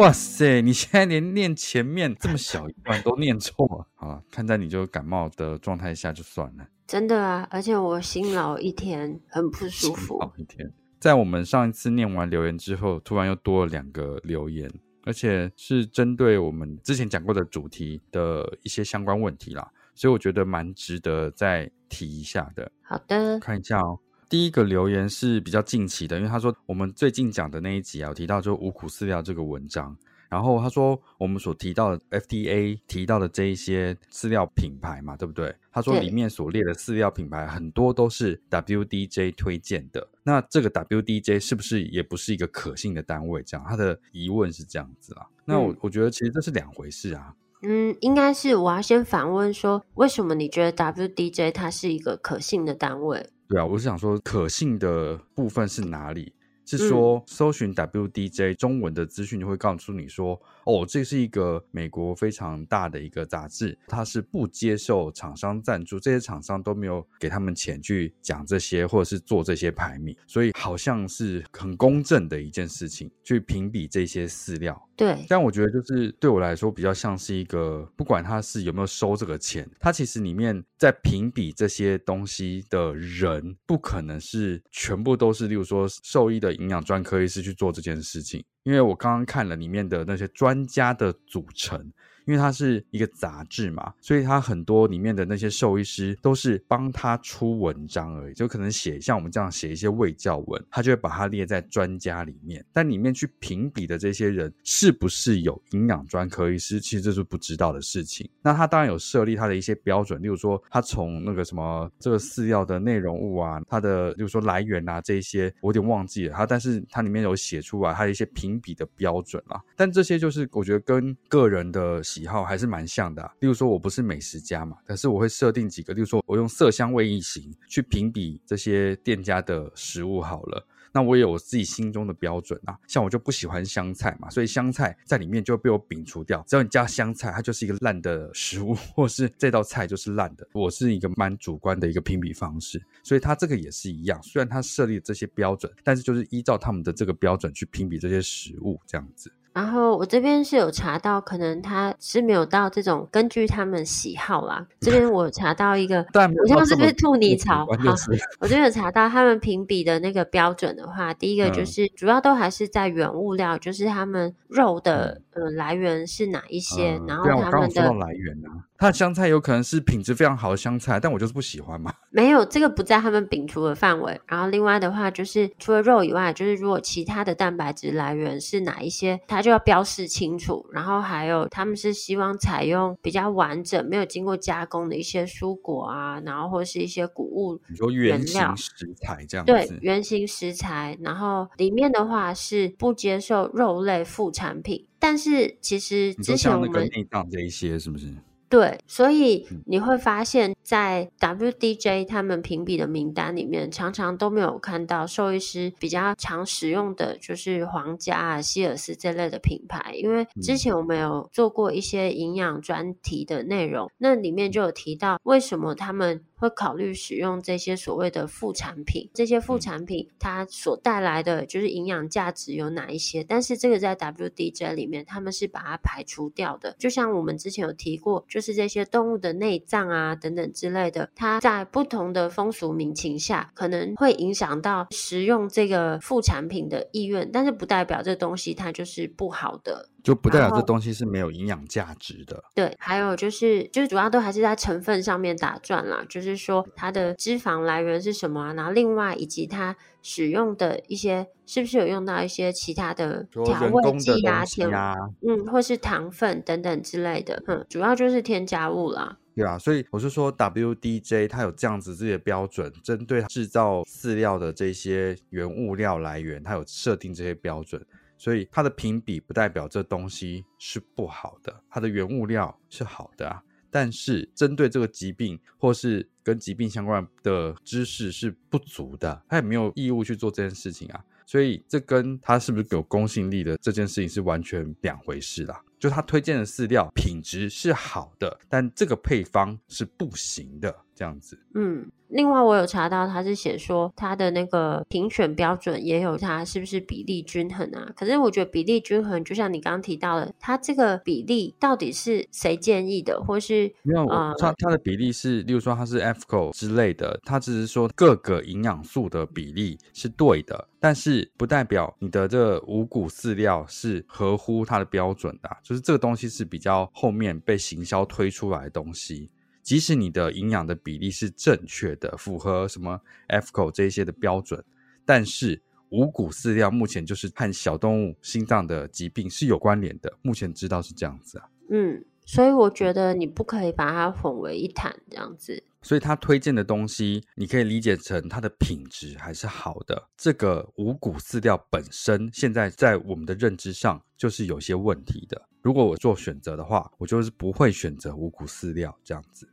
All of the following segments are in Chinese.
哇塞，你现在连念前面这么小一段都念错了，好了，看在你就感冒的状态下就算了。真的啊，而且我辛劳一天，很不舒服。辛劳一天。在我们上一次念完留言之后，突然又多了两个留言，而且是针对我们之前讲过的主题的一些相关问题啦，所以我觉得蛮值得再提一下的。好的，看一下哦。第一个留言是比较近期的，因为他说我们最近讲的那一集啊，有提到就五谷饲料这个文章。然后他说，我们所提到的 FDA 提到的这一些饲料品牌嘛，对不对？他说里面所列的饲料品牌很多都是 WDJ 推荐的。那这个 WDJ 是不是也不是一个可信的单位？这样他的疑问是这样子啊。那我我觉得其实这是两回事啊。嗯，应该是我要先反问说，为什么你觉得 WDJ 它是一个可信的单位？对啊，我是想说可信的部分是哪里？是说，搜寻 WDJ 中文的资讯就会告诉你说，哦，这是一个美国非常大的一个杂志，它是不接受厂商赞助，这些厂商都没有给他们钱去讲这些或者是做这些排名，所以好像是很公正的一件事情，去评比这些饲料。对，但我觉得就是对我来说比较像是一个，不管他是有没有收这个钱，他其实里面在评比这些东西的人，不可能是全部都是，例如说兽医的营养专科医师去做这件事情，因为我刚刚看了里面的那些专家的组成。因为它是一个杂志嘛，所以它很多里面的那些兽医师都是帮他出文章而已，就可能写像我们这样写一些卫教文，他就会把它列在专家里面。但里面去评比的这些人是不是有营养专科医师，其实这是不知道的事情。那他当然有设立他的一些标准，例如说他从那个什么这个饲料的内容物啊，它的例如说来源啊这些，我有点忘记了。他但是它里面有写出来，他的一些评比的标准啦。但这些就是我觉得跟个人的。喜好还是蛮像的，例如说，我不是美食家嘛，但是我会设定几个，例如说，我用色香味意型去评比这些店家的食物好了。那我也有我自己心中的标准啊，像我就不喜欢香菜嘛，所以香菜在里面就被我摒除掉。只要你加香菜，它就是一个烂的食物，或是这道菜就是烂的。我是一个蛮主观的一个评比方式，所以它这个也是一样。虽然它设立这些标准，但是就是依照他们的这个标准去评比这些食物，这样子。然后我这边是有查到，可能他是没有到这种根据他们喜好啦。这边我查到一个，我像是不是吐泥槽？好，我这边有查到他们评比的那个标准的话，第一个就是主要都还是在原物料，嗯、就是他们肉的呃来源是哪一些，嗯、然后他们的来源啊。它的香菜有可能是品质非常好的香菜，但我就是不喜欢嘛。没有，这个不在他们摒除的范围。然后另外的话，就是除了肉以外，就是如果其他的蛋白质来源是哪一些，它就要标示清楚。然后还有，他们是希望采用比较完整、没有经过加工的一些蔬果啊，然后或是一些谷物，你说原型食材这样子。对，原型食材。然后里面的话是不接受肉类副产品，但是其实之前我们内脏这一些是不是？对，所以你会发现在 WDJ 他们评比的名单里面，常常都没有看到兽医师比较常使用的就是皇家啊、希尔斯这类的品牌，因为之前我们有做过一些营养专题的内容，那里面就有提到为什么他们。会考虑使用这些所谓的副产品，这些副产品它所带来的就是营养价值有哪一些？但是这个在 WDJ 里面，他们是把它排除掉的。就像我们之前有提过，就是这些动物的内脏啊等等之类的，它在不同的风俗民情下，可能会影响到食用这个副产品的意愿，但是不代表这东西它就是不好的。就不代表这东西是没有营养价值的。对，还有就是，就是主要都还是在成分上面打转啦。就是说，它的脂肪来源是什么啊？然后另外以及它使用的一些，是不是有用到一些其他的调味剂啊、甜啊，嗯，或是糖分等等之类的。嗯，主要就是添加物啦。对啊，所以我是说，WDJ 它有这样子自己的标准，针对制造饲料的这些原物料来源，它有设定这些标准。所以它的评比不代表这东西是不好的，它的原物料是好的啊。但是针对这个疾病或是跟疾病相关的知识是不足的，他也没有义务去做这件事情啊。所以这跟他是不是有公信力的这件事情是完全两回事啦。就他推荐的饲料品质是好的，但这个配方是不行的，这样子。嗯。另外，我有查到，他是写说他的那个评选标准也有他是不是比例均衡啊？可是我觉得比例均衡，就像你刚刚提到的，他这个比例到底是谁建议的，或是没有？他他、呃、的比例是，例如说他是 AAFCO 之类的，他只是说各个营养素的比例是对的，但是不代表你的这五谷饲料是合乎它的标准的，就是这个东西是比较后面被行销推出来的东西。即使你的营养的比例是正确的，符合什么 AAFCO 这一些的标准，但是五谷饲料目前就是和小动物心脏的疾病是有关联的，目前知道是这样子啊。嗯，所以我觉得你不可以把它混为一谈这样子。所以他推荐的东西，你可以理解成它的品质还是好的。这个五谷饲料本身现在在我们的认知上就是有些问题的。如果我做选择的话，我就是不会选择五谷饲料这样子。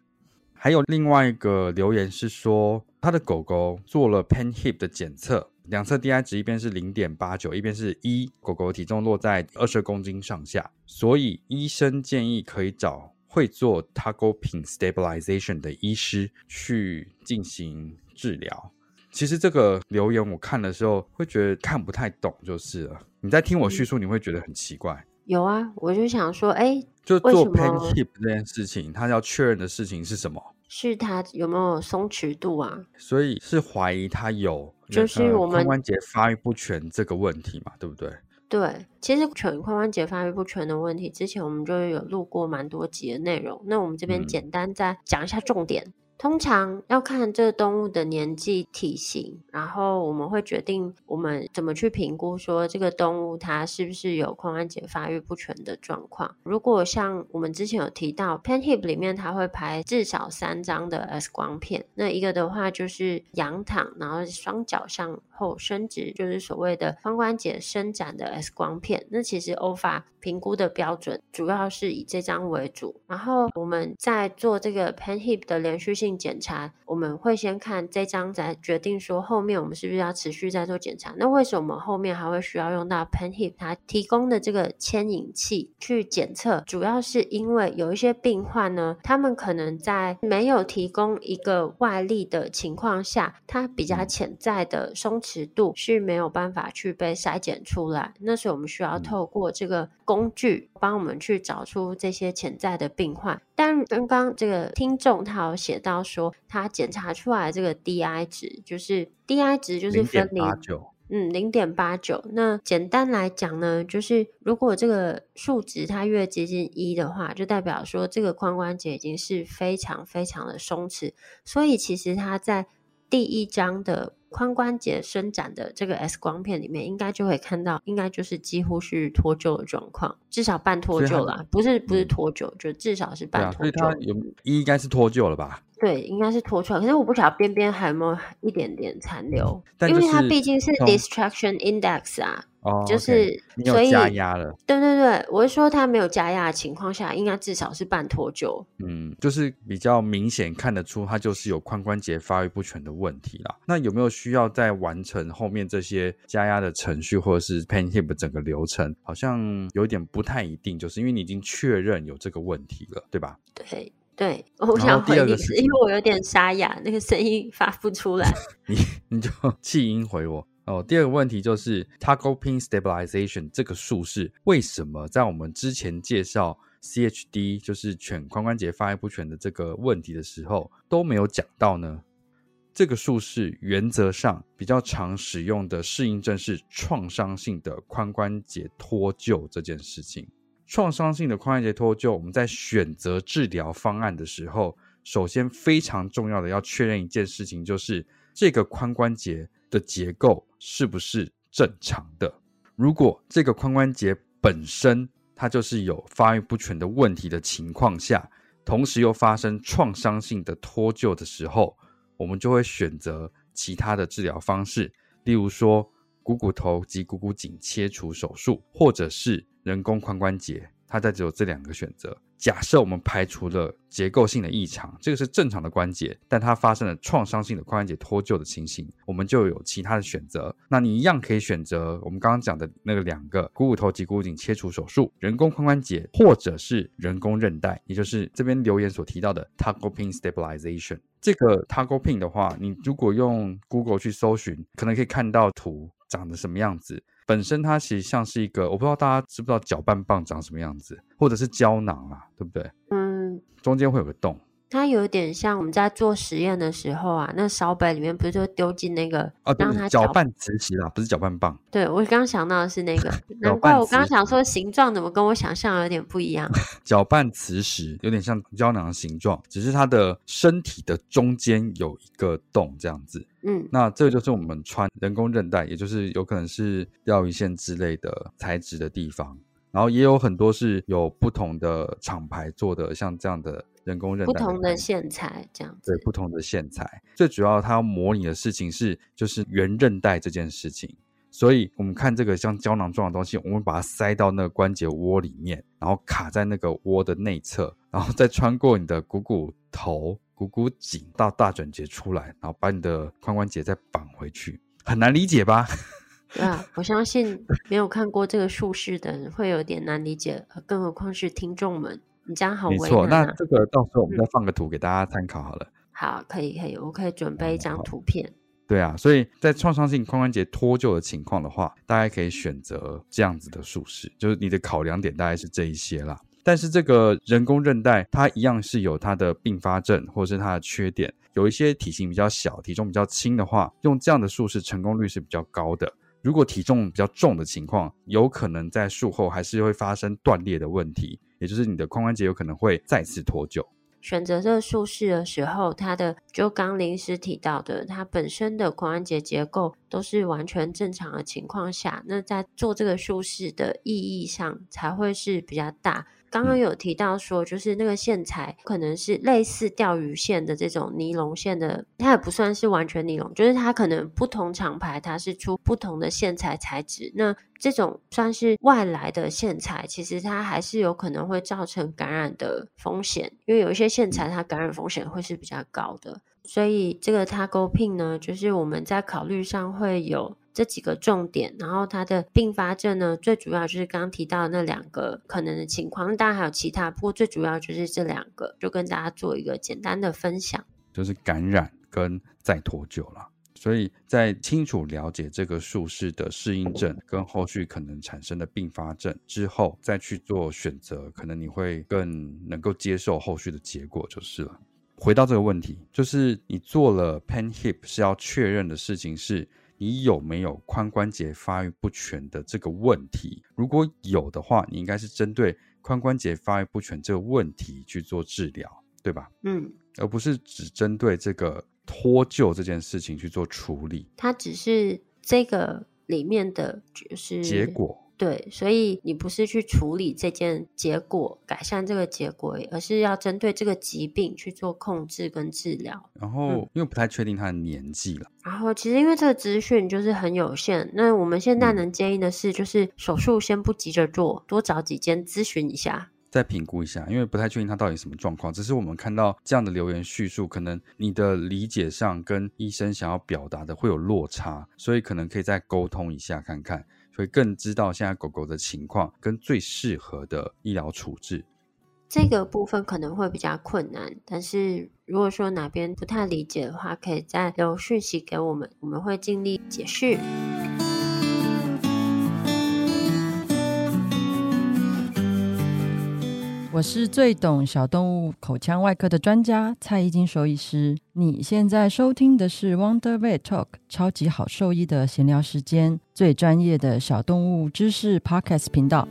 还有另外一个留言是说，他的狗狗做了 PanHip 的检测，两侧 DI 值一边是零点八九，一边是一，狗狗体重落在二十公斤上下，所以医生建议可以找会做 Tagopine Stabilization 的医师去进行治疗。其实这个留言我看的时候会觉得看不太懂，就是了。你在听我叙述，你会觉得很奇怪。有啊，我就想说，哎，就做 PanHip 这件事情，他要确认的事情是什么？是他有没有松弛度啊？所以是怀疑他有，就是我们髋关节发育不全这个问题嘛，对不对？对，其实全髋关节发育不全的问题，之前我们就有录过蛮多集的内容，那我们这边简单再讲一下重点。嗯通常要看这个动物的年纪、体型，然后我们会决定我们怎么去评估说这个动物它是不是有髋关节发育不全的状况。如果像我们之前有提到，PanHip 里面它会排至少三张的 X 光片，那一个的话就是仰躺，然后双脚向后伸直，就是所谓的髋关节伸展的 X 光片。那其实 OFA 评估的标准主要是以这张为主，然后我们在做这个 PanHip 的连续性。检查，我们会先看这张，再决定说后面我们是不是要持续再做检查。那为什么我们后面还会需要用到 PanHip 它提供的这个牵引器去检测？主要是因为有一些病患呢，他们可能在没有提供一个外力的情况下，它比较潜在的松弛度是没有办法去被筛检出来。那所以我们需要透过这个工具帮我们去找出这些潜在的病患。但刚刚这个听众他有写到说，他检查出来这个 DI 值就是 DI 值就是分零，嗯，零点八九。那简单来讲呢，就是如果这个数值它越接近一的话，就代表说这个髋关节已经是非常非常的松弛。所以其实它在第一章的。髋关节伸展的这个 X 光片里面，应该就会看到，应该就是几乎是脱臼的状况，至少半脱臼啦，不是不是脱臼，嗯，就至少是半脱臼。所以它有一应该是脱臼了吧？对，应该是拖出来，可是我不晓得边边还有没有一点点残留，因为它毕竟是 distraction index 啊。哦，就是、okay, 你有加压了，对对对，我是说它没有加压的情况下，应该至少是半脱臼。嗯，就是比较明显看得出它就是有髋关节发育不全的问题啦。那有没有需要再完成后面这些加压的程序，或者是 pain hip 整个流程？好像有点不太一定，就是因为你已经确认有这个问题了，对吧？对对，我想回你是因为我有点沙哑，那个声音发不出来。你你就 气音回我。哦，第二个问题就是 Taco Pin Stabilization 这个术式为什么在我们之前介绍 CHD 就是犬髋关节发育不全的这个问题的时候都没有讲到呢？这个术式原则上比较常使用的适应症是创伤性的髋关节脱臼这件事情。创伤性的髋关节脱臼，我们在选择治疗方案的时候，首先非常重要的要确认一件事情，就是这个髋关节的结构是不是正常的？如果这个髋关节本身它就是有发育不全的问题的情况下，同时又发生创伤性的脱臼的时候，我们就会选择其他的治疗方式，例如说股骨头及股骨颈切除手术，或者是人工髋关节。它在只有这两个选择。假设我们排除了结构性的异常，这个是正常的关节，但它发生了创伤性的髋关节脱臼的情形，我们就有其他的选择。那你一样可以选择我们刚刚讲的那个两个股骨头及股骨颈切除手术、人工髋关节，或者是人工韧带，也就是这边留言所提到的 Taco Pin Stabilization。这个 Taco Pin 的话，你如果用 Google 去搜寻，可能可以看到图长得什么样子。本身它其实像是一个，我不知道大家知不知道搅拌棒长什么样子，或者是胶囊啊，对不对？嗯，中间会有个洞。它有点像我们在做实验的时候啊，那烧杯里面不是就丢进那个哦，让它搅拌磁石啊，不是搅拌棒。对，我刚刚想到的是那个，难怪我刚刚想说形状怎么跟我想象有点不一样。搅拌磁石有点像胶囊的形状，只是它的身体的中间有一个洞这样子。嗯，那这个就是我们穿人工韧带，也就是有可能是钓鱼线之类的材质的地方。然后也有很多是有不同的厂牌做的，像这样的。人工韧带不同的线材这样子，对，不同的线材，最主要它要模拟的事情是就是圆韧带这件事情。所以我们看这个像胶囊状的东西，我们把它塞到那个关节窝里面，然后卡在那个窝的内侧，然后再穿过你的股骨头、股骨颈到大转节出来，然后把你的髋关节再绑回去，很难理解吧？对啊，我相信没有看过这个术式的人会有点难理解，更何况是听众们。你这样好没错，那这个到时候我们再放个图给大家参考好了。嗯、好，可以可以，我可以准备一张图片。对啊，所以在创伤性髋关节脱臼的情况的话，大家可以选择这样子的术式，就是你的考量点大概是这一些啦。但是这个人工韧带它一样是有它的并发症或者是它的缺点，有一些体型比较小、体重比较轻的话，用这样的术式成功率是比较高的。如果体重比较重的情况，有可能在术后还是会发生断裂的问题，也就是你的髋关节有可能会再次脱臼。选择这个术式的时候，它的就刚临时提到的，它本身的髋关节结构都是完全正常的情况下，那在做这个术式的意义上才会是比较大。刚刚有提到说，就是那个线材可能是类似钓鱼线的这种尼龙线的，它也不算是完全尼龙，就是它可能不同厂牌它是出不同的线材材质。那这种算是外来的线材，其实它还是有可能会造成感染的风险，因为有一些线材它感染风险会是比较高的。所以这个 Tago Pin 呢，就是我们在考虑上会有。这几个重点，然后它的并发症呢，最主要就是刚刚提到那两个可能的情况，当然还有其他，不过最主要就是这两个，就跟大家做一个简单的分享，就是感染跟再脱臼了。所以在清楚了解这个术式的适应症跟后续可能产生的并发症之后，再去做选择，可能你会更能够接受后续的结果就是了。回到这个问题，就是你做了 PanHip 是要确认的事情是。你有没有髋关节发育不全的这个问题？如果有的话，你应该是针对髋关节发育不全这个问题去做治疗，对吧？嗯，而不是只针对这个脱臼这件事情去做处理。它只是这个里面的就是结果，对，所以你不是去处理这件结果，改善这个结果，而是要针对这个疾病去做控制跟治疗。然后，嗯、因为不太确定他的年纪了。然后，其实因为这个资讯就是很有限，那我们现在能建议的是，就是手术先不急着做，多找几间咨询一下，再评估一下。因为不太确定他到底什么状况，只是我们看到这样的留言叙述，可能你的理解上跟医生想要表达的会有落差，所以可能可以再沟通一下看看。会更知道现在狗狗的情况跟最适合的医疗处置，这个部分可能会比较困难。但是如果说哪边不太理解的话，可以再留讯息给我们，我们会尽力解释。我是最懂小动物口腔外科的专家蔡依金兽医师。你现在收听的是 Wonder Vet Talk 超级好兽医的闲聊时间，最专业的小动物知识 Podcast 频道。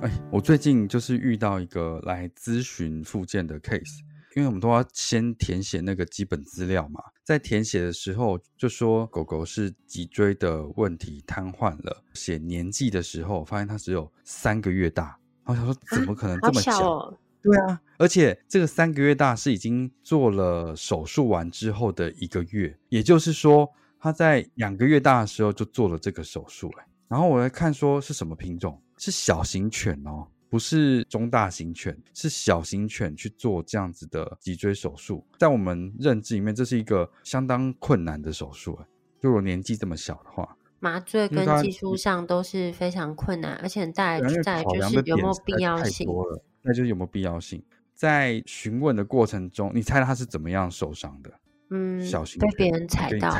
哎，我最近就是遇到一个来咨询附件的 case。因为我们都要先填写那个基本资料嘛，在填写的时候就说狗狗是脊椎的问题瘫痪了，写年纪的时候发现它只有三个月大，然后想说怎么可能这么小？对啊，而且这个三个月大是已经做了手术完之后的一个月，也就是说它在两个月大的时候就做了这个手术，然后我来看说是什么品种，是小型犬哦。不是中大型犬，是小型犬去做这样子的脊椎手术，在我们认知里面，这是一个相当困难的手术。就我年纪这么小的话，麻醉跟技术上都是非常困难，而且带来带来就是有没有必要性？那就是有没有必要性？在询问的过程中，你猜他是怎么样受伤的？嗯，小型被别人踩到。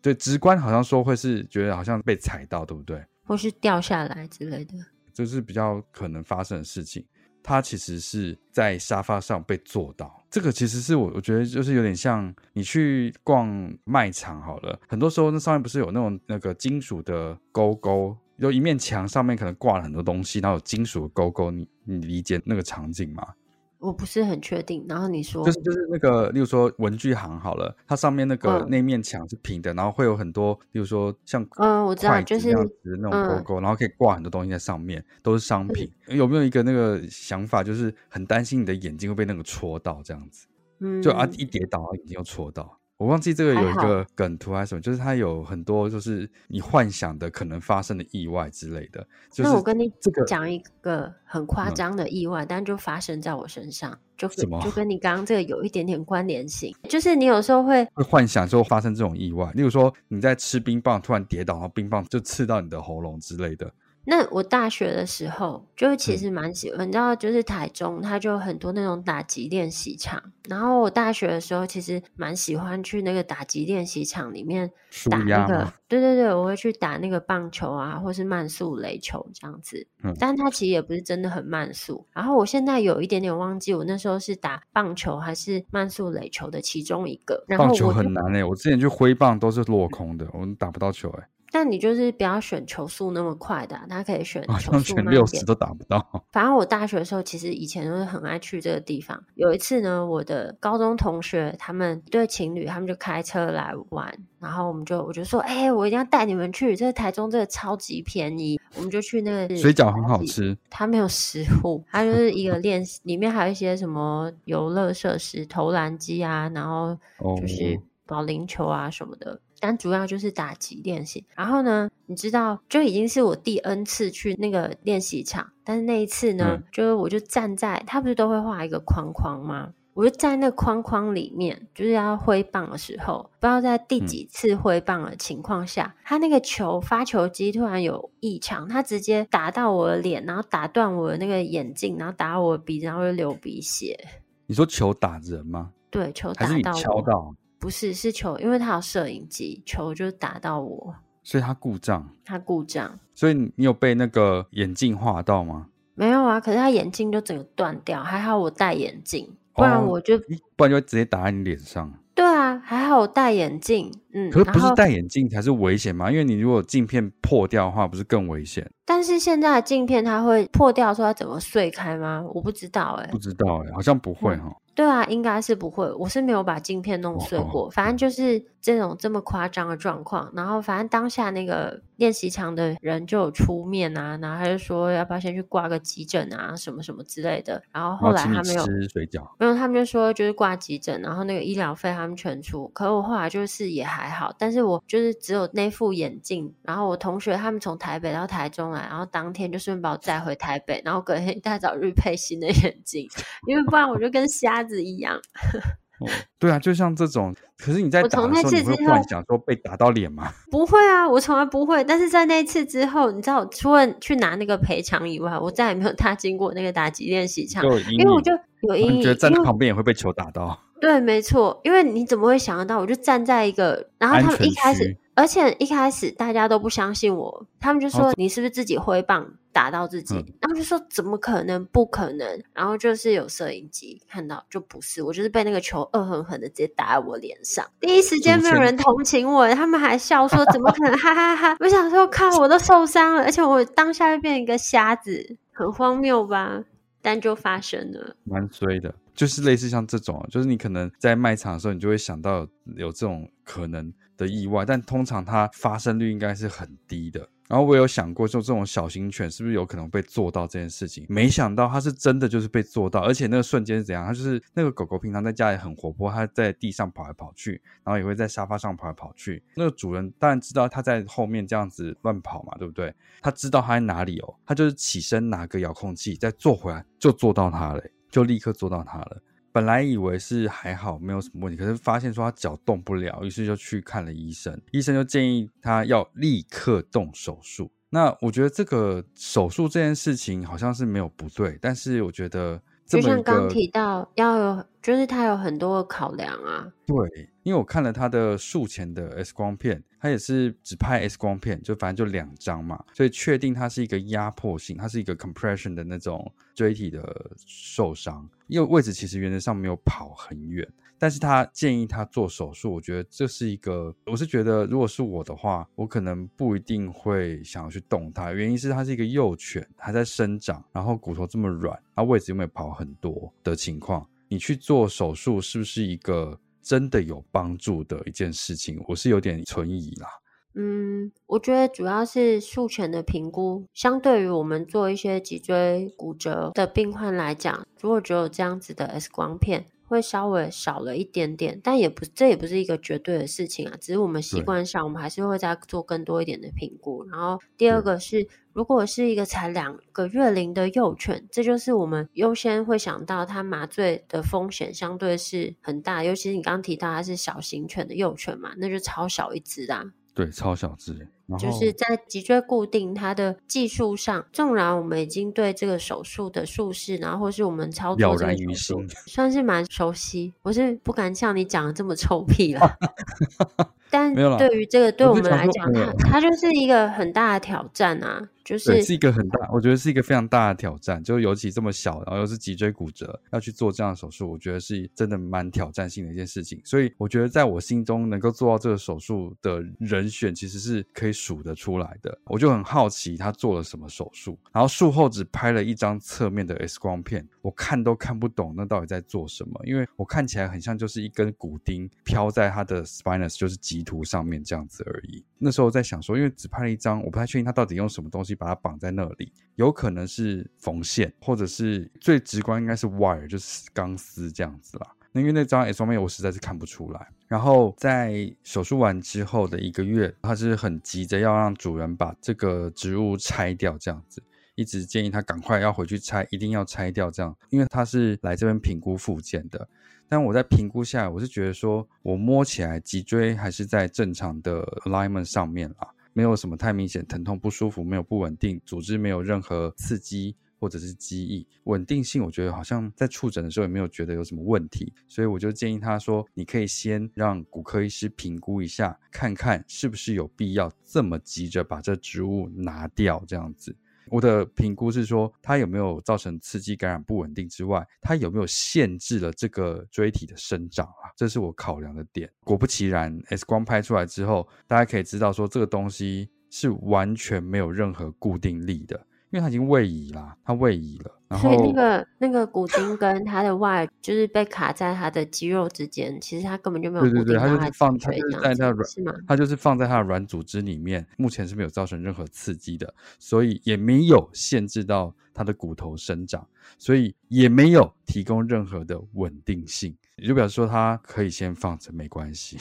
对，直观好像说会是觉得好像被踩到，对不对？或是掉下来之类的。这是比较可能发生的事情，它其实是在沙发上被坐到。这个其实是我我觉得就是有点像你去逛卖场好了，很多时候那上面不是有那种那个金属的勾勾，有一面墙上面可能挂了很多东西，然后有金属的勾勾，你你理解那个场景吗？我不是很确定，然后你说就是就是那个，例如说文具行好了，它上面那个、嗯、那面墙是平的，然后会有很多，例如说像嗯，我知道就是那种勾勾，嗯、然后可以挂很多东西在上面，都是商品。嗯、有没有一个那个想法，就是很担心你的眼睛会被那个戳到这样子？嗯，就啊一跌倒，眼睛又戳到。我忘记这个有一个梗图还是什么，就是它有很多就是你幻想的可能发生的意外之类的。就是、那我跟你讲一个很夸张的意外，嗯、但就发生在我身上，就么就跟你刚刚这个有一点点关联性。就是你有时候会会幻想说发生这种意外，例如说你在吃冰棒突然跌倒，然后冰棒就刺到你的喉咙之类的。那我大学的时候就其实蛮喜欢，嗯、你知道，就是台中它就很多那种打击练习场。然后我大学的时候其实蛮喜欢去那个打击练习场里面打那个，对对对，我会去打那个棒球啊，或是慢速垒球这样子。嗯，但它其实也不是真的很慢速。然后我现在有一点点忘记，我那时候是打棒球还是慢速垒球的其中一个。然后棒球很难诶、欸，我之前去挥棒都是落空的，我们打不到球诶、欸。但你就是不要选球速那么快的，啊，他可以选球速慢点。六十都打不到。反正我大学的时候，其实以前都是很爱去这个地方。有一次呢，我的高中同学他们一对情侣，他们就开车来玩，然后我们就我就说，哎、欸，我一定要带你们去，这个台中这个超级便宜，我们就去那个水饺很好吃。它没有食物，它就是一个练习，里面还有一些什么游乐设施，投篮机啊，然后就是保龄球啊什么的。但主要就是打击练习，然后呢，你知道，就已经是我第 N 次去那个练习场，但是那一次呢，嗯、就是我就站在，他不是都会画一个框框吗？我就在那框框里面，就是要挥棒的时候，不知道在第几次挥棒的情况下，他、嗯、那个球发球机突然有异常，他直接打到我的脸，然后打断我的那个眼镜，然后打到我的鼻子，然后就流鼻血。你说球打人吗？对，球打到我。还是你敲到？不是，是球，因为他有摄影机，球就打到我，所以他故障。他故障，所以你有被那个眼镜划到吗？没有啊，可是他眼镜就整个断掉，还好我戴眼镜，不然我就、哦、不然就会直接打在你脸上。对啊，啊，还好我戴眼镜。嗯，可是不是戴眼镜才是危险吗？因为你如果镜片破掉的话，不是更危险？但是现在的镜片它会破掉，说它怎么碎开吗？我不知道哎、欸，不知道哎、欸，好像不会哈、嗯。对啊，应该是不会。我是没有把镜片弄碎过，哦、反正就是这种这么夸张的状况。然后反正当下那个练习场的人就有出面啊，然后他就说要不要先去挂个急诊啊，什么什么之类的。然后后来他没有吃水饺，没有，他们就说就是挂急诊，然后那个医疗费他们全出。可我后来就是也还好，但是我就是只有那副眼镜。然后我同学他们从台北到台中来，然后当天就顺便把我载回台北，然后隔天一大早日配新的眼镜，因为不然我就跟瞎。子一样、哦，对啊，就像这种。可是你在打的时候，你会幻想说被打到脸吗？不会啊，我从来不会。但是在那一次之后，你知道，除了去拿那个赔偿以外，我再也没有踏进过那个打击练习场，因为我就有阴影。你觉得站在旁边也会被球打到？对，没错。因为你怎么会想得到？我就站在一个，然后他们一开始，而且一开始大家都不相信我，他们就说你是不是自己挥棒？打到自己，然后就说怎么可能？不可能！然后就是有摄影机看到，就不是我，就是被那个球恶狠狠的直接打在我脸上。第一时间没有人同情我，他们还笑说怎么可能？哈哈哈！我想说靠，我都受伤了，而且我当下就变一个瞎子，很荒谬吧？但就发生了，蛮衰的，就是类似像这种，就是你可能在卖场的时候，你就会想到有，有这种可能的意外，但通常它发生率应该是很低的。然后我有想过，就这种小型犬是不是有可能被做到这件事情？没想到它是真的，就是被做到，而且那个瞬间是怎样？它就是那个狗狗平常在家里很活泼，它在地上跑来跑去，然后也会在沙发上跑来跑去。那个主人当然知道它在后面这样子乱跑嘛，对不对？他知道它在哪里哦，他就是起身拿个遥控器再坐回来，就坐到它了，就立刻坐到它了。本来以为是还好，没有什么问题，可是发现说他脚动不了，于是就去看了医生。医生就建议他要立刻动手术。那我觉得这个手术这件事情好像是没有不对，但是我觉得就像刚提到要有，就是他有很多的考量啊。对，因为我看了他的术前的 X 光片，他也是只拍 X 光片，就反正就两张嘛，所以确定它是一个压迫性，它是一个 compression 的那种椎体的受伤，因为位置其实原则上没有跑很远。但是他建议他做手术，我觉得这是一个，我是觉得如果是我的话，我可能不一定会想要去动它。原因是它是一个幼犬，还在生长，然后骨头这么软，它位置又没有跑很多的情况，你去做手术是不是一个真的有帮助的一件事情？我是有点存疑啦。嗯，我觉得主要是术前的评估，相对于我们做一些脊椎骨折的病患来讲，如果只有这样子的 X 光片。会稍微少了一点点，但也不，这也不是一个绝对的事情啊。只是我们习惯上，我们还是会再做更多一点的评估。然后第二个是，如果是一个才两个月龄的幼犬，这就是我们优先会想到它麻醉的风险相对是很大。尤其是你刚刚提到它是小型犬的幼犬嘛，那就超小一只啊。对，超小只。就是在脊椎固定它的技术上，纵然我们已经对这个手术的术式，然后或是我们操作这个手术算是蛮熟悉，我是不敢像你讲的这么臭屁了。但对于这个，对我们来讲，它它就是一个很大的挑战啊。就是是一个很大，我觉得是一个非常大的挑战。就尤其这么小，然后又是脊椎骨折，要去做这样的手术，我觉得是真的蛮挑战性的一件事情。所以我觉得在我心中，能够做到这个手术的人选，其实是可以数得出来的。我就很好奇他做了什么手术，然后术后只拍了一张侧面的 X 光片，我看都看不懂那到底在做什么，因为我看起来很像就是一根骨钉飘在他的 spinous，就是棘突上面这样子而已。那时候我在想说，因为只拍了一张，我不太确定他到底用什么东西。把它绑在那里，有可能是缝线，或者是最直观应该是 wire，就是钢丝这样子啦。因为那张 X 光片我实在是看不出来。然后在手术完之后的一个月，他是很急着要让主人把这个植物拆掉，这样子一直建议他赶快要回去拆，一定要拆掉这样，因为他是来这边评估复健的。但我在评估下来，我是觉得说我摸起来脊椎还是在正常的 alignment 上面啦。没有什么太明显疼痛不舒服，没有不稳定，组织没有任何刺激或者是积液，稳定性我觉得好像在触诊的时候也没有觉得有什么问题，所以我就建议他说，你可以先让骨科医师评估一下，看看是不是有必要这么急着把这植物拿掉这样子。我的评估是说，它有没有造成刺激感染不稳定之外，它有没有限制了这个椎体的生长啊？这是我考量的点。果不其然，X 光拍出来之后，大家可以知道说，这个东西是完全没有任何固定力的。因为它已经位移了，它位移了，然后所以那个那个骨钉跟它的外就是被卡在它的肌肉之间，其实它根本就没有。对对对，它就是放它就是在它软是吗？它就是放在它的软组织里面，目前是没有造成任何刺激的，所以也没有限制到它的骨头生长，所以也没有提供任何的稳定性，也就表示说它可以先放着没关系。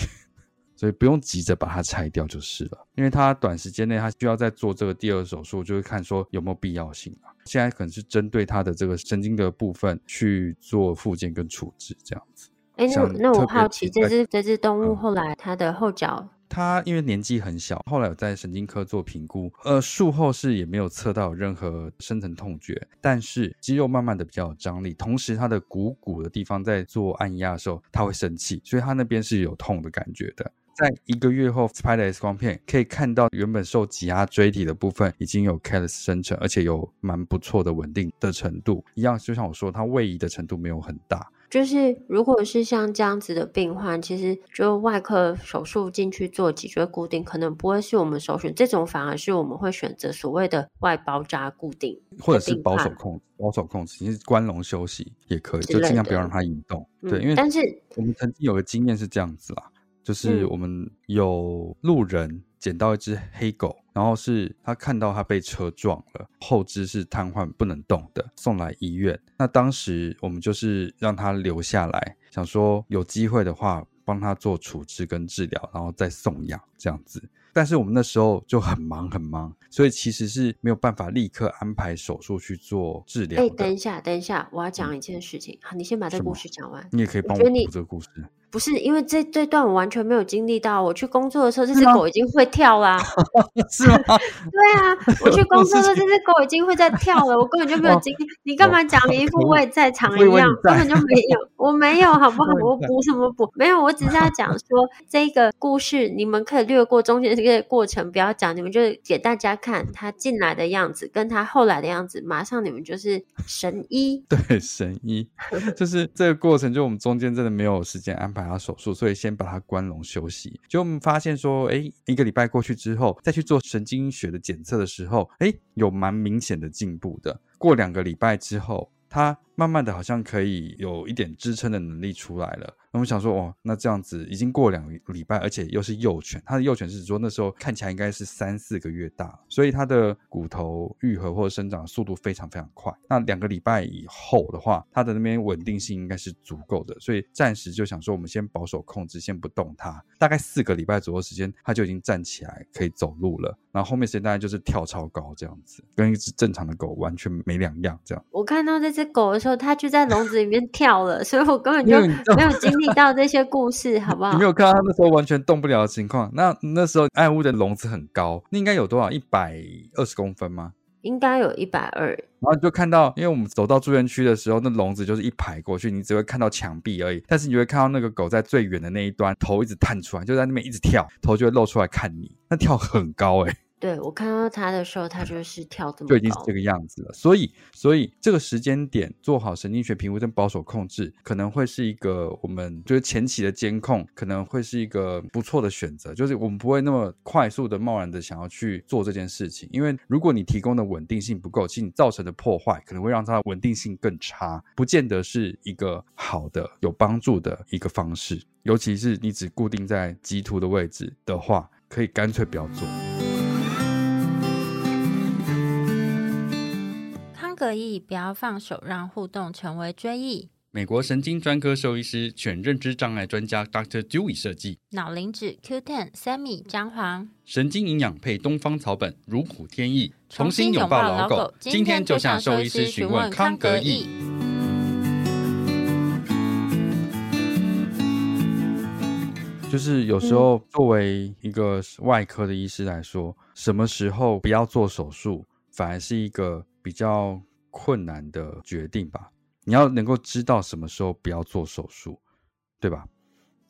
所以不用急着把它拆掉就是了，因为它短时间内它需要再做这个第二手术，就是看说有没有必要性啊。现在可能是针对它的这个神经的部分去做复健跟处置这样子。哎、欸，那那我好奇，这只这只动物后来它的后脚，它因为年纪很小，后来有在神经科做评估，呃，术后是也没有测到任何深层痛觉，但是肌肉慢慢的比较有张力，同时它的股骨的地方在做按压的时候，它会生气，所以它那边是有痛的感觉的。在一个月后拍的 X 光片，可以看到原本受挤压椎体的部分已经有 callus 生成，而且有蛮不错的稳定的程度。一样，就像我说，它位移的程度没有很大。就是如果是像这样子的病患，其实就外科手术进去做脊椎固定，可能不会是我们首选。这种反而是我们会选择所谓的外包扎固定，或者是保守控制。保守控制，其实关笼休息也可以，就尽量不要让它移动。对，因为但是我们曾经有个经验是这样子啦。就是我们有路人捡到一只黑狗，嗯、然后是他看到他被车撞了，后肢是瘫痪不能动的，送来医院。那当时我们就是让他留下来，想说有机会的话帮他做处置跟治疗，然后再送养这样子。但是我们那时候就很忙很忙，所以其实是没有办法立刻安排手术去做治疗。哎、欸，等一下，等一下，我要讲一件事情。嗯、好，你先把这个故事讲完。你也可以帮我补这个故事。不是因为这这段我完全没有经历到，我去工作的时候，这只狗已经会跳啦。是吗？对啊，我去 工作的时候，这只狗已经会在跳了，我根本就没有经历。你干嘛讲你一副我也在场一样？根本就没有，我没有，好不好？我补什么补？没有，我只是要讲说这个故事，你们可以略过中间这个过程，不要讲，你们就给大家看他进来的样子，跟他后来的样子，马上你们就是神医。对，神医就是这个过程，就我们中间真的没有时间安排。把他手术，所以先把他关笼休息。就发现说，哎，一个礼拜过去之后，再去做神经学的检测的时候，哎，有蛮明显的进步的。过两个礼拜之后，他慢慢的好像可以有一点支撑的能力出来了。那我想说，哦，那这样子已经过两礼拜，而且又是幼犬，它的幼犬是说那时候看起来应该是三四个月大，所以它的骨头愈合或者生长速度非常非常快。那两个礼拜以后的话，它的那边稳定性应该是足够的，所以暂时就想说我们先保守控制，先不动它。大概四个礼拜左右时间，它就已经站起来可以走路了。然后后面时间大概就是跳超高这样子，跟一只正常的狗完全没两样。这样，我看到这只狗的时候，它就在笼子里面跳了，所以我根本就没有经。历到这些故事，好不好？你没有看到他那时候完全动不了的情况。那那时候爱屋的笼子很高，那应该有多少？一百二十公分吗？应该有一百二。然后你就看到，因为我们走到住院区的时候，那笼子就是一排过去，你只会看到墙壁而已。但是你会看到那个狗在最远的那一端，头一直探出来，就在那边一直跳，头就会露出来看你。那跳很高哎、欸。对，我看到他的时候，他就是跳这么高，就已经是这个样子了。所以，所以这个时间点做好神经学评估跟保守控制，可能会是一个我们就是前期的监控，可能会是一个不错的选择。就是我们不会那么快速的、贸然的想要去做这件事情，因为如果你提供的稳定性不够，其实你造成的破坏可能会让它的稳定性更差，不见得是一个好的、有帮助的一个方式。尤其是你只固定在棘突的位置的话，可以干脆不要做。可以不要放手，让互动成为追忆。美国神经专科兽医师、犬认知障碍专家 Dr. Dewey 设计。脑磷脂 Q10 Sammy 姜黄。神经营养配东方草本，如虎添翼。重新拥抱老狗。今天就向兽医师询问康格义。就是有时候作为一个外科的医师来说，什么时候不要做手术，反而是一个比较。困难的决定吧，你要能够知道什么时候不要做手术，对吧？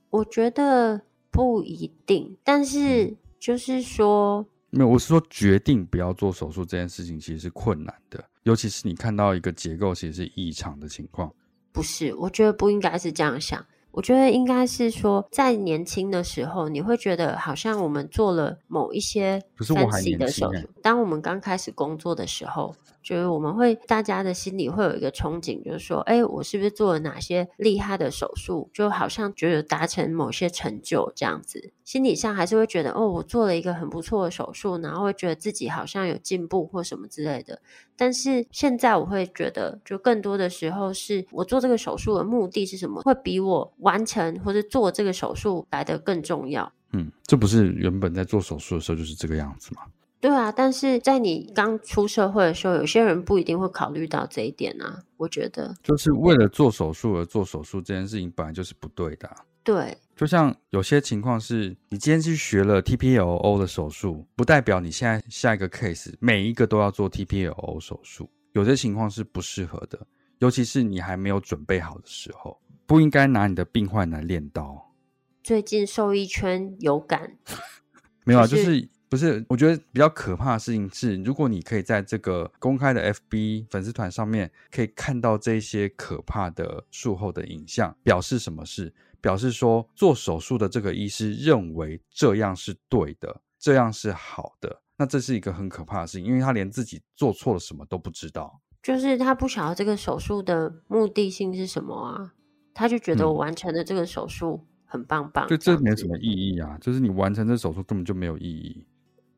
我觉得不一定，但是就是说，没有，我是说决定不要做手术这件事情其实是困难的，尤其是你看到一个结构其实是异常的情况。不是，我觉得不应该是这样想。我觉得应该是说，在年轻的时候，你会觉得好像我们做了某一些 fancy 的手术。当我们刚开始工作的时候。就是我们会，大家的心里会有一个憧憬，就是说，哎，我是不是做了哪些厉害的手术？就好像觉得达成某些成就这样子，心理上还是会觉得，哦，我做了一个很不错的手术，然后会觉得自己好像有进步或什么之类的。但是现在我会觉得，就更多的时候是我做这个手术的目的是什么，会比我完成或者做这个手术来得更重要。嗯，这不是原本在做手术的时候就是这个样子吗？对啊，但是在你刚出社会的时候，有些人不一定会考虑到这一点啊。我觉得，就是为了做手术而做手术这件事情本来就是不对的啊。对，就像有些情况是，你今天去学了 TPLO 的手术，不代表你现在下一个 case 每一个都要做 TPLO 手术。有些情况是不适合的，尤其是你还没有准备好的时候，不应该拿你的病患来练刀。最近兽医圈有感，没有啊，就是。不是，我觉得比较可怕的事情是，如果你可以在这个公开的 FB 粉丝团上面可以看到这些可怕的术后的影像，表示什么事？表示说做手术的这个医师认为这样是对的，这样是好的。那这是一个很可怕的事情，因为他连自己做错了什么都不知道，就是他不晓得这个手术的目的性是什么啊，他就觉得我完成了这个手术很棒棒，就、嗯、这没什么意义啊，就是你完成这手术根本就没有意义。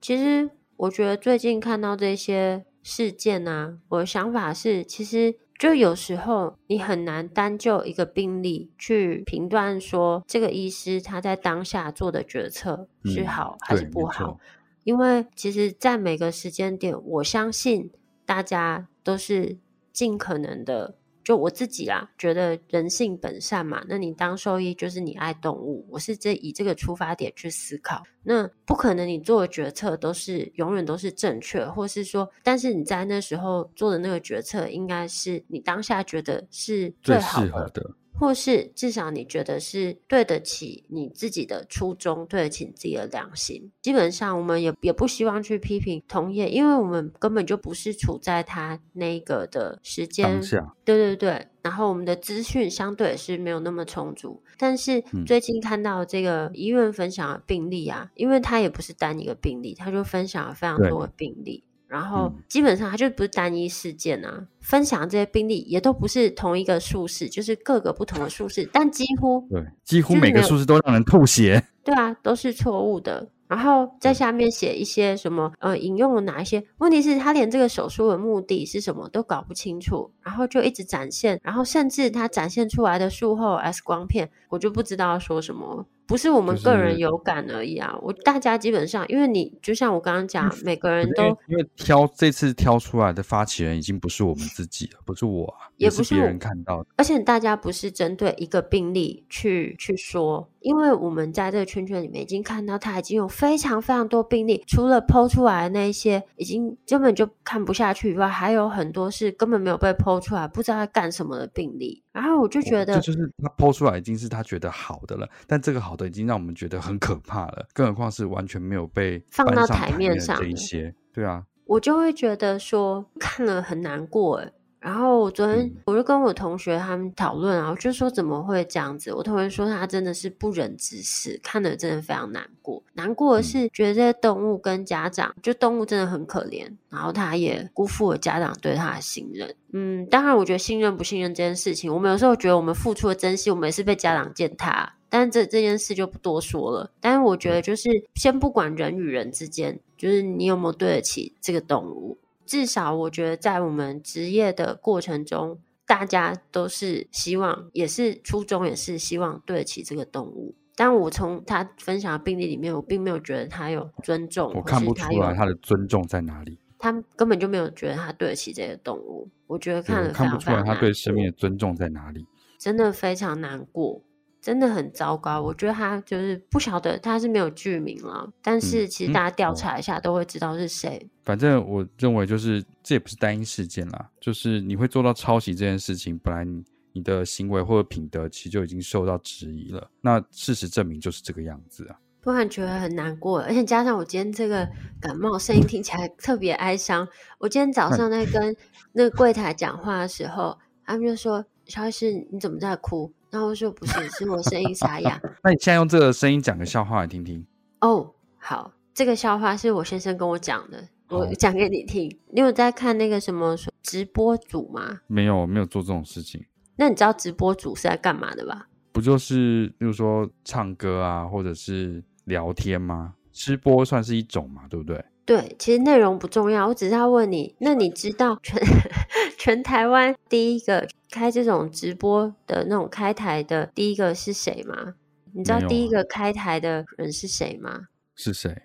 其实我觉得最近看到这些事件啊，我的想法是，其实就有时候你很难单就一个病例去评断说这个医师他在当下做的决策是好还是不好，因为其实，在每个时间点，我相信大家都是尽可能的。就我自己啦，觉得人性本善嘛。那你当兽医就是你爱动物，我是这以这个出发点去思考。那不可能你做的决策都是永远都是正确，或是说，但是你在那时候做的那个决策，应该是你当下觉得是最好的。或是至少你觉得是对得起你自己的初衷，对得起你自己的良心。基本上，我们也也不希望去批评同业，因为我们根本就不是处在他那个的时间。对对对。然后我们的资讯相对也是没有那么充足。但是最近看到这个医院分享的病例啊，嗯、因为他也不是单一个病例，他就分享了非常多的病例。然后基本上它就不是单一事件啊，分享这些病例也都不是同一个术式，就是各个不同的术式，但几乎对，几乎每个术式都让人吐血。对啊，都是错误的。然后在下面写一些什么，呃，引用了哪一些？问题是，他连这个手术的目的是什么都搞不清楚，然后就一直展现，然后甚至他展现出来的术后 X 光片，我就不知道要说什么。不是我们个人有感而已啊，就是、我大家基本上，因为你就像我刚刚讲，嗯、每个人都因为挑这次挑出来的发起人已经不是我们自己了，不是我啊，也不是别人看到的，而且大家不是针对一个病例去去说，因为我们在这个圈圈里面已经看到，他已经有非常非常多病例，除了 PO 出来的那一些已经根本就看不下去以外，还有很多是根本没有被 PO 出来，不知道在干什么的病例。然后我就觉得，这就是他 PO 出来已经是他觉得好的了，但这个好的已经让我们觉得很可怕了，更何况是完全没有被放到台面上这一些，对啊，我就会觉得说看了很难过诶。然后我昨天我就跟我同学他们讨论啊，我就说怎么会这样子？我同学说他真的是不忍直视，看了真的非常难过。难过的是觉得这些动物跟家长，就动物真的很可怜，然后他也辜负了家长对他的信任。嗯，当然我觉得信任不信任这件事情，我们有时候觉得我们付出的真心，我们也是被家长践踏。但是这这件事就不多说了。但是我觉得就是先不管人与人之间，就是你有没有对得起这个动物。至少我觉得，在我们职业的过程中，大家都是希望，也是初衷，也是希望对得起这个动物。但我从他分享的病例里面，我并没有觉得他有尊重，我看不出来他的尊重在哪里。他根本就没有觉得他对得起这个动物。我觉得看了非常非常，看不出来他对生命的尊重在哪里，真的非常难过。真的很糟糕，我觉得他就是不晓得他是没有剧名了，但是其实大家调查一下都会知道是谁。嗯嗯、反正我认为就是这也不是单一事件啦，就是你会做到抄袭这件事情，本来你你的行为或者品德其实就已经受到质疑了。那事实证明就是这个样子啊。突然觉得很难过。而且加上我今天这个感冒，声音听起来特别哀伤。我今天早上在跟那个柜台讲话的时候，他们就说：“萧医师，你怎么在哭？”然后我说：“不是，是我声音沙哑。”那你现在用这个声音讲个笑话来听听。哦，好，这个笑话是我先生跟我讲的。我讲给你听，你有在看那个什么直播主吗？没有，没有做这种事情。那你知道直播主是在干嘛的吧？不就是，比如说唱歌啊，或者是聊天吗？吃播算是一种嘛，对不对？对，其实内容不重要，我只是要问你，那你知道全 全台湾第一个开这种直播的那种开台的第一个是谁吗？你知道第一个开台的人是谁吗？是谁？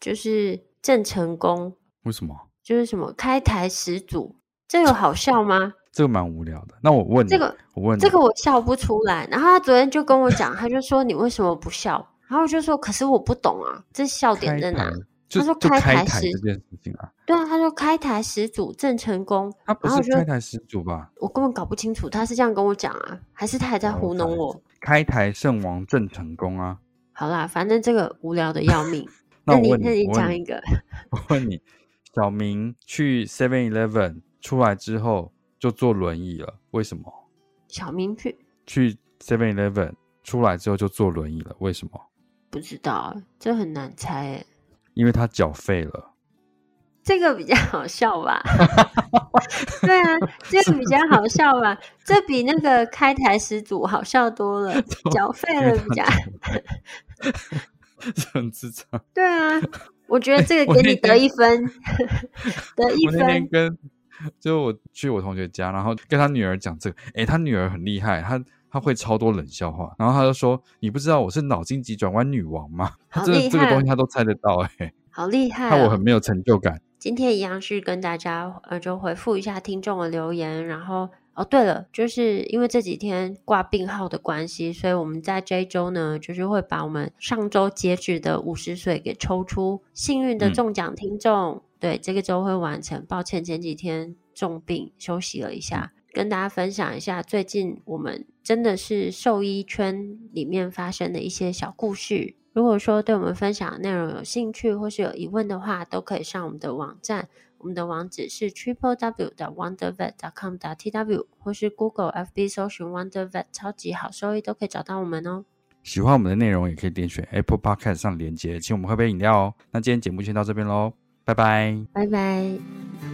就是。郑成功为什么？就是什么开台始祖，这有好笑吗？这个蛮无聊的。那我问你，这个我问你，这个我笑不出来。然后他昨天就跟我讲，他就说你为什么不笑？然后我就说，可是我不懂啊，这笑点在哪？他说开台这件事情啊，对啊，他说开台始祖郑成功，他不是开台始祖吧？我根本搞不清楚，他是这样跟我讲啊，还是他还在糊弄我？开台圣王郑成功啊。好啦，反正这个无聊的要命。那你那你讲一个，我问你，小明去 Seven Eleven 出来之后就坐轮椅了，为什么？小明去去 Seven Eleven 出来之后就坐轮椅了，为什么？不知道，这很难猜诶。因为他缴费了。这个比较好笑吧？对啊，这个比较好笑吧？这比那个开台始祖好笑多了，缴费了比较。很智障。对啊，我觉得这个给你得一分，得一分。我那天跟就我去我同学家，然后跟他女儿讲这个，哎，他女儿很厉害，他他会超多冷笑话，然后他就说：“你不知道我是脑筋急转弯女王吗？” 好这这个东西他都猜得到，哎，好厉害，害我很没有成就感。今天一样是跟大家呃，就回复一下听众的留言，然后。哦，对了，就是因为这几天挂病号的关系，所以我们在这一周呢，就是会把我们上周截止的五十岁给抽出幸运的中奖听众。嗯、对，这个周会完成。抱歉，前几天重病休息了一下，跟大家分享一下最近我们真的是兽医圈里面发生的一些小故事。如果说对我们分享的内容有兴趣或是有疑问的话，都可以上我们的网站。我们的网址是 triple w 的 wondervet dot com dot tw，或是 Google FB 搜寻 Wondervet 超级好兽医都可以找到我们哦。喜欢我们的内容，也可以点选 Apple Podcast 上连接，请我们喝杯饮料哦。那今天节目先到这边喽，拜拜，拜拜。